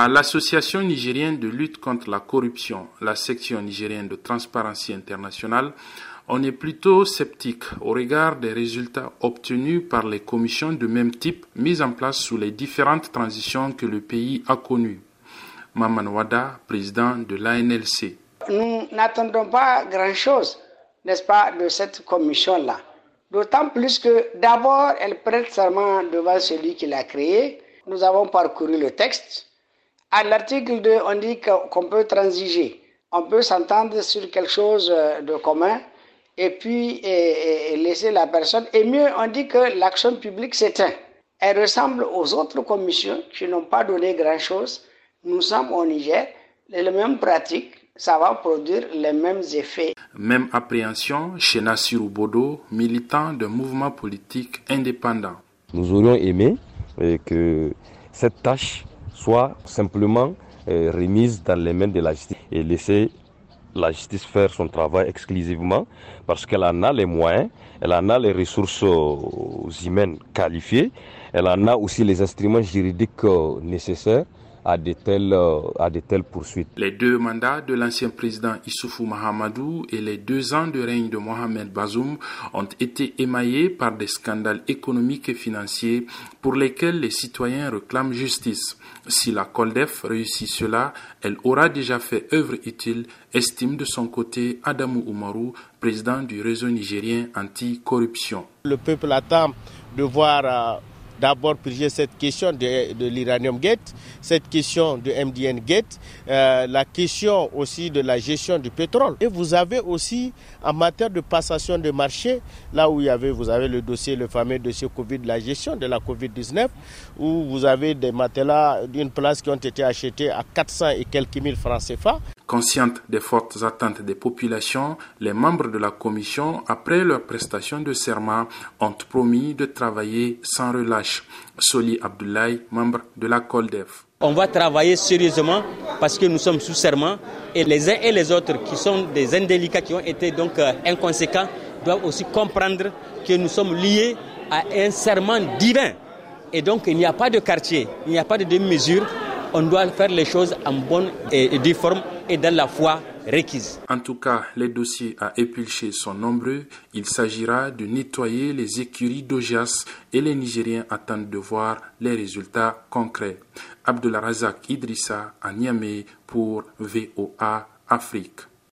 À l'Association nigérienne de lutte contre la corruption, la section nigérienne de Transparency International, on est plutôt sceptique au regard des résultats obtenus par les commissions de même type mises en place sous les différentes transitions que le pays a connues. Maman Wada, président de l'ANLC. Nous n'attendons pas grand-chose, n'est-ce pas, de cette commission-là. D'autant plus que d'abord, elle prête serment devant celui qui l'a créée. Nous avons parcouru le texte à l'article 2, on dit qu'on peut transiger. On peut s'entendre sur quelque chose euh, de commun et puis laisser la personne. Et mieux, on dit que l'action publique s'éteint. Elle ressemble aux autres commissions qui n'ont pas donné grand-chose. Nous sommes au Niger, les mêmes pratiques, ça va produire les mêmes effets. Même appréhension chez Nassirou Bodo, militant d'un mouvement politique indépendant. Nous aurions aimé euh, que cette tâche soit simplement euh, remise dans les mains de la justice et laisser la justice faire son travail exclusivement parce qu'elle en a les moyens, elle en a les ressources euh, humaines qualifiées, elle en a aussi les instruments juridiques euh, nécessaires à de telles, euh, à de telles poursuites. Les deux mandats de l'ancien président Issoufou Mahamadou et les deux ans de règne de Mohamed Bazoum ont été émaillés par des scandales économiques et financiers pour lesquels les citoyens réclament justice. Si la Coldef réussit cela, elle aura déjà fait œuvre utile, estime de son côté Adamou Oumarou, président du réseau nigérien anti-corruption. Le peuple attend de voir euh, d'abord purger cette question de, de l'Iranium Gate, cette question de MDN Gate, euh, la question aussi de la gestion du pétrole. Et vous avez aussi en matière de passation de marché, là où il y avait, vous avez le dossier, le fameux dossier Covid, la gestion de la Covid-19, où vous avez des matelas d'une place qui ont été achetés à 400 et quelques mille francs CFA. Consciente des fortes attentes des populations, les membres de la commission, après leur prestation de serment, ont promis de travailler sans relâche. Soli Abdoulaye, membre de la COLDEF. On va travailler sérieusement parce que nous sommes sous serment et les uns et les autres qui sont des indélicats qui ont été donc euh, inconséquents doivent aussi comprendre que nous sommes liés à un serment divin. Et donc il n'y a pas de quartier, il n'y a pas de demi-mesure. On doit faire les choses en bonne et due forme et dans la foi requise. En tout cas, les dossiers à épulcher sont nombreux. Il s'agira de nettoyer les écuries d'Ojas et les Nigériens attendent de voir les résultats concrets. Abdullah Razak Idrissa à Niamey pour VOA Afrique.